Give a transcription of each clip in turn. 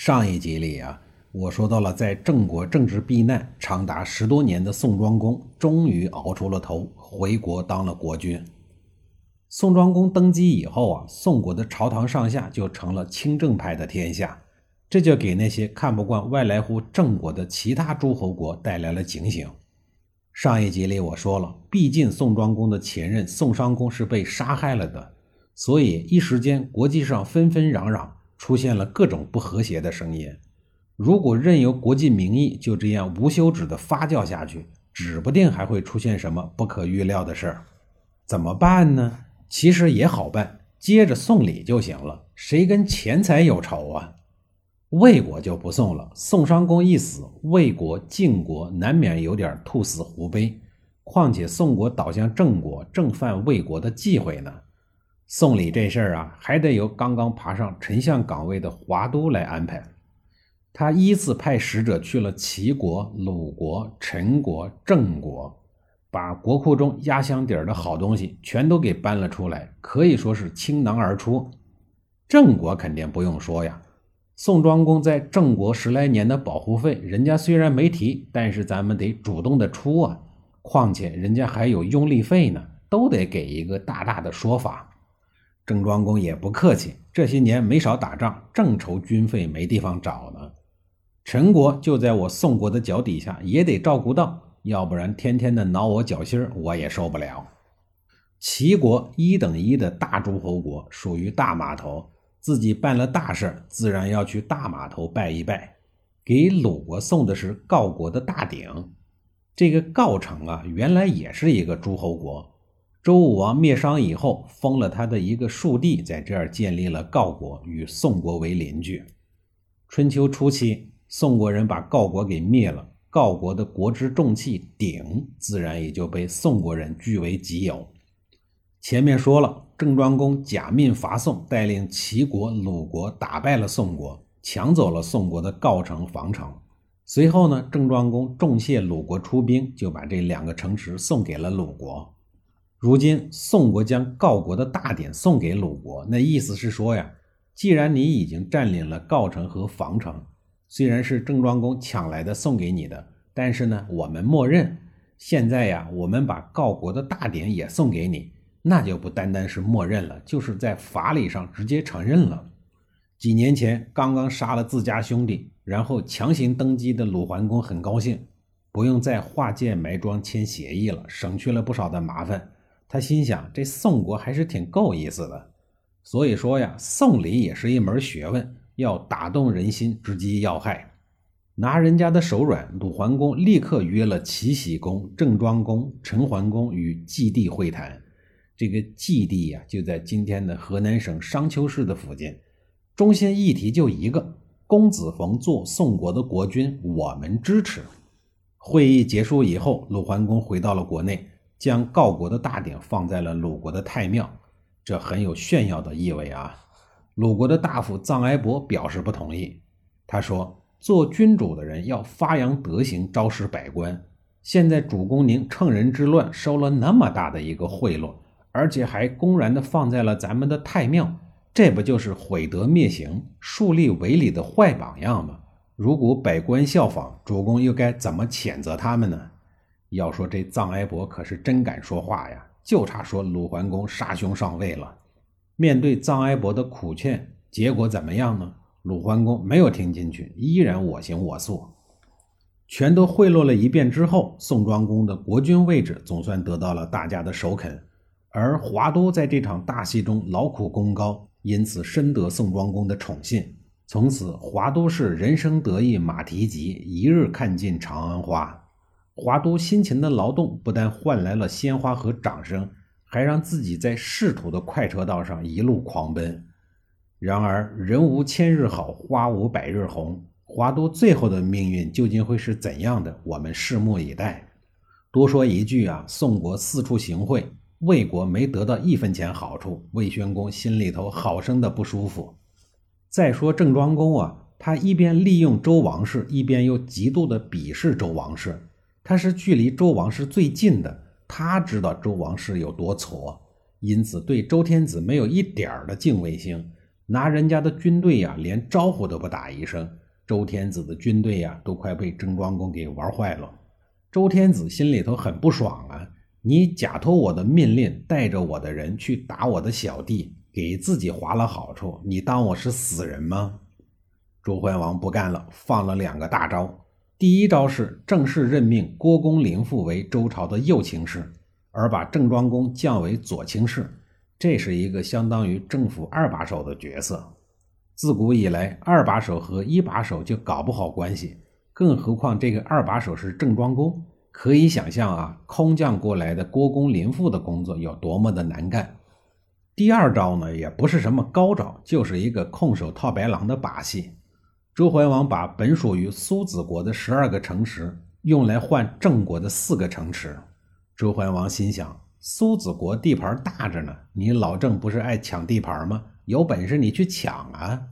上一集里啊，我说到了在郑国政治避难长达十多年的宋庄公，终于熬出了头，回国当了国君。宋庄公登基以后啊，宋国的朝堂上下就成了清正派的天下，这就给那些看不惯外来户郑国的其他诸侯国带来了警醒。上一集里我说了，毕竟宋庄公的前任宋商公是被杀害了的，所以一时间国际上纷纷攘攘。出现了各种不和谐的声音。如果任由国际民意就这样无休止的发酵下去，指不定还会出现什么不可预料的事儿。怎么办呢？其实也好办，接着送礼就行了。谁跟钱财有仇啊？魏国就不送了。宋商公一死，魏国、晋国难免有点兔死狐悲。况且宋国倒向郑国，正犯魏国的忌讳呢。送礼这事儿啊，还得由刚刚爬上丞相岗位的华都来安排。他依次派使者去了齐国、鲁国、陈国、郑国，把国库中压箱底儿的好东西全都给搬了出来，可以说是倾囊而出。郑国肯定不用说呀，宋庄公在郑国十来年的保护费，人家虽然没提，但是咱们得主动的出啊。况且人家还有拥立费呢，都得给一个大大的说法。郑庄公也不客气，这些年没少打仗，正愁军费没地方找呢。陈国就在我宋国的脚底下，也得照顾到，要不然天天的挠我脚心我也受不了。齐国一等一的大诸侯国，属于大码头，自己办了大事，自然要去大码头拜一拜。给鲁国送的是郜国的大鼎，这个郜城啊，原来也是一个诸侯国。周武王灭商以后，封了他的一个庶弟，在这儿建立了郜国，与宋国为邻居。春秋初期，宋国人把郜国给灭了，郜国的国之重器鼎，自然也就被宋国人据为己有。前面说了，郑庄公假命伐宋，带领齐国、鲁国打败了宋国，抢走了宋国的郜城、防城。随后呢，郑庄公重谢鲁国出兵，就把这两个城池送给了鲁国。如今宋国将郜国的大典送给鲁国，那意思是说呀，既然你已经占领了郜城和防城，虽然是郑庄公抢来的送给你的，但是呢，我们默认。现在呀，我们把郜国的大典也送给你，那就不单单是默认了，就是在法理上直接承认了。几年前刚刚杀了自家兄弟，然后强行登基的鲁桓公很高兴，不用再化界埋庄签协议了，省去了不少的麻烦。他心想，这宋国还是挺够意思的。所以说呀，送礼也是一门学问，要打动人心，直击要害。拿人家的手软，鲁桓公立刻约了齐僖公、郑庄公、陈桓公与季帝会谈。这个季帝呀，就在今天的河南省商丘市的附近。中心议题就一个：公子冯做宋国的国君，我们支持。会议结束以后，鲁桓公回到了国内。将郜国的大典放在了鲁国的太庙，这很有炫耀的意味啊！鲁国的大夫臧哀伯表示不同意。他说：“做君主的人要发扬德行，昭示百官。现在主公您趁人之乱收了那么大的一个贿赂，而且还公然的放在了咱们的太庙，这不就是毁德灭行、树立伪礼的坏榜样吗？如果百官效仿，主公又该怎么谴责他们呢？”要说这臧哀伯可是真敢说话呀，就差说鲁桓公杀兄上位了。面对臧哀伯的苦劝，结果怎么样呢？鲁桓公没有听进去，依然我行我素。全都贿赂了一遍之后，宋庄公的国君位置总算得到了大家的首肯。而华都在这场大戏中劳苦功高，因此深得宋庄公的宠信。从此，华都是人生得意马蹄疾，一日看尽长安花。华都辛勤的劳动不但换来了鲜花和掌声，还让自己在仕途的快车道上一路狂奔。然而，人无千日好，花无百日红。华都最后的命运究竟会是怎样的？我们拭目以待。多说一句啊，宋国四处行贿，魏国没得到一分钱好处，魏宣公心里头好生的不舒服。再说郑庄公啊，他一边利用周王室，一边又极度的鄙视周王室。他是距离周王室最近的，他知道周王室有多挫，因此对周天子没有一点儿的敬畏心，拿人家的军队呀，连招呼都不打一声。周天子的军队呀，都快被郑庄公给玩坏了。周天子心里头很不爽啊！你假托我的命令，带着我的人去打我的小弟，给自己划了好处，你当我是死人吗？周桓王不干了，放了两个大招。第一招是正式任命郭公林父为周朝的右卿士，而把郑庄公降为左卿士，这是一个相当于政府二把手的角色。自古以来，二把手和一把手就搞不好关系，更何况这个二把手是郑庄公。可以想象啊，空降过来的郭公林父的工作有多么的难干。第二招呢，也不是什么高招，就是一个空手套白狼的把戏。周桓王把本属于苏子国的十二个城池用来换郑国的四个城池。周桓王心想：苏子国地盘大着呢，你老郑不是爱抢地盘吗？有本事你去抢啊！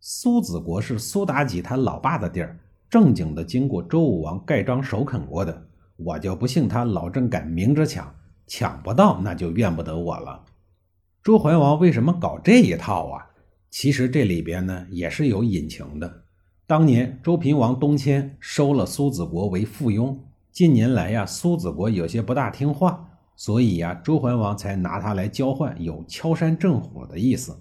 苏子国是苏妲己他老爸的地儿，正经的经过周武王盖章首肯过的。我就不信他老郑敢明着抢，抢不到那就怨不得我了。周桓王为什么搞这一套啊？其实这里边呢也是有隐情的。当年周平王东迁收了苏子国为附庸，近年来呀苏子国有些不大听话，所以呀周桓王才拿他来交换，有敲山震虎的意思。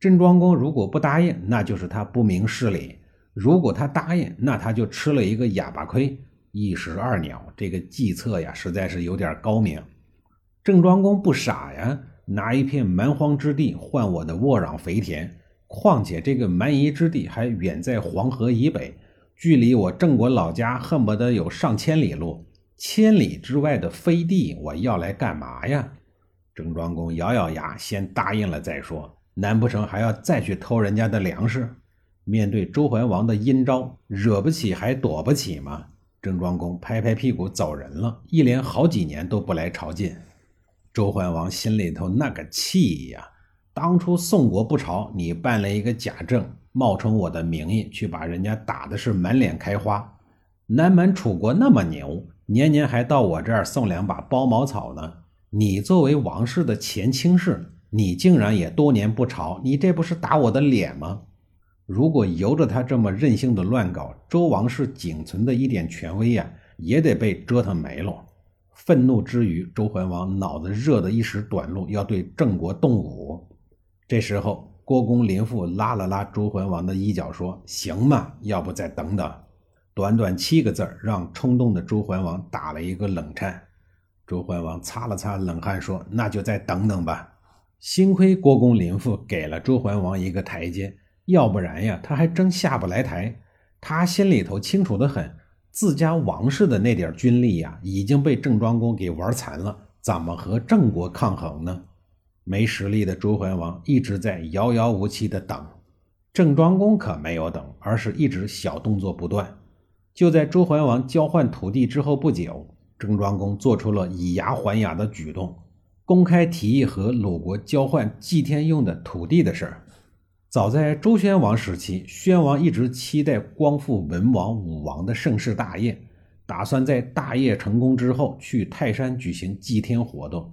郑庄公如果不答应，那就是他不明事理；如果他答应，那他就吃了一个哑巴亏。一石二鸟，这个计策呀，实在是有点高明。郑庄公不傻呀，拿一片蛮荒之地换我的沃壤肥田，况且这个蛮夷之地还远在黄河以北，距离我郑国老家恨不得有上千里路。千里之外的飞地，我要来干嘛呀？郑庄公咬咬牙，先答应了再说。难不成还要再去偷人家的粮食？面对周桓王的阴招，惹不起还躲不起吗？郑庄公拍拍屁股走人了，一连好几年都不来朝觐。周桓王心里头那个气呀！当初宋国不朝，你办了一个假证，冒充我的名义去把人家打的是满脸开花。南蛮楚国那么牛，年年还到我这儿送两把包茅草呢。你作为王室的前卿士。你竟然也多年不朝，你这不是打我的脸吗？如果由着他这么任性的乱搞，周王室仅存的一点权威呀，也得被折腾没了。愤怒之余，周桓王脑子热的一时短路，要对郑国动武。这时候，郭公林父拉了拉周桓王的衣角，说：“行嘛，要不再等等。”短短七个字让冲动的周桓王打了一个冷颤。周桓王擦了擦冷汗，说：“那就再等等吧。”幸亏郭公林父给了周桓王一个台阶，要不然呀，他还真下不来台。他心里头清楚的很，自家王室的那点军力呀，已经被郑庄公给玩残了，怎么和郑国抗衡呢？没实力的周桓王一直在遥遥无期的等，郑庄公可没有等，而是一直小动作不断。就在周桓王交换土地之后不久，郑庄公做出了以牙还牙的举动。公开提议和鲁国交换祭天用的土地的事儿。早在周宣王时期，宣王一直期待光复文王、武王的盛世大业，打算在大业成功之后去泰山举行祭天活动。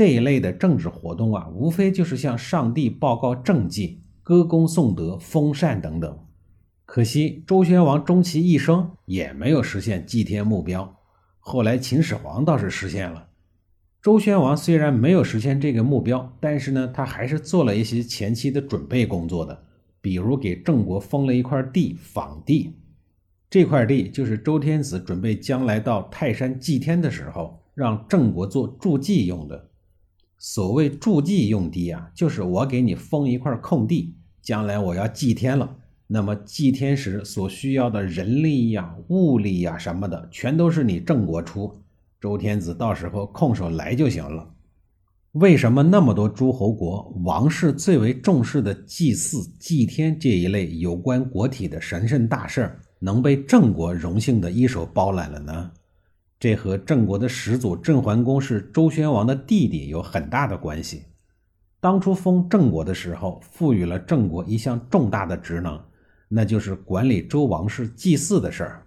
这一类的政治活动啊，无非就是向上帝报告政绩、歌功颂德、封禅等等。可惜周宣王终其一生也没有实现祭天目标。后来秦始皇倒是实现了。周宣王虽然没有实现这个目标，但是呢，他还是做了一些前期的准备工作的，比如给郑国封了一块地坊地，这块地就是周天子准备将来到泰山祭天的时候，让郑国做筑祭用的。所谓筑祭用地啊，就是我给你封一块空地，将来我要祭天了，那么祭天时所需要的人力呀、物力呀什么的，全都是你郑国出。周天子到时候空手来就行了。为什么那么多诸侯国王室最为重视的祭祀、祭天这一类有关国体的神圣大事儿，能被郑国荣幸的一手包揽了呢？这和郑国的始祖郑桓公是周宣王的弟弟有很大的关系。当初封郑国的时候，赋予了郑国一项重大的职能，那就是管理周王室祭祀的事儿。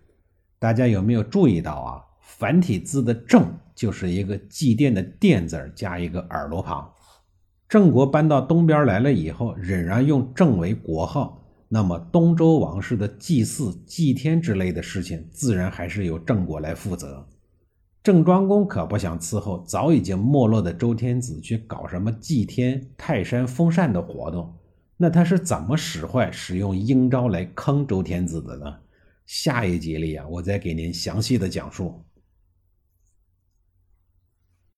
大家有没有注意到啊？繁体字的“郑”就是一个祭奠的“奠”字加一个耳朵旁。郑国搬到东边来了以后，仍然用郑为国号，那么东周王室的祭祀、祭天之类的事情，自然还是由郑国来负责。郑庄公可不想伺候早已经没落的周天子去搞什么祭天、泰山封禅的活动，那他是怎么使坏、使用阴招来坑周天子的呢？下一集里啊，我再给您详细的讲述。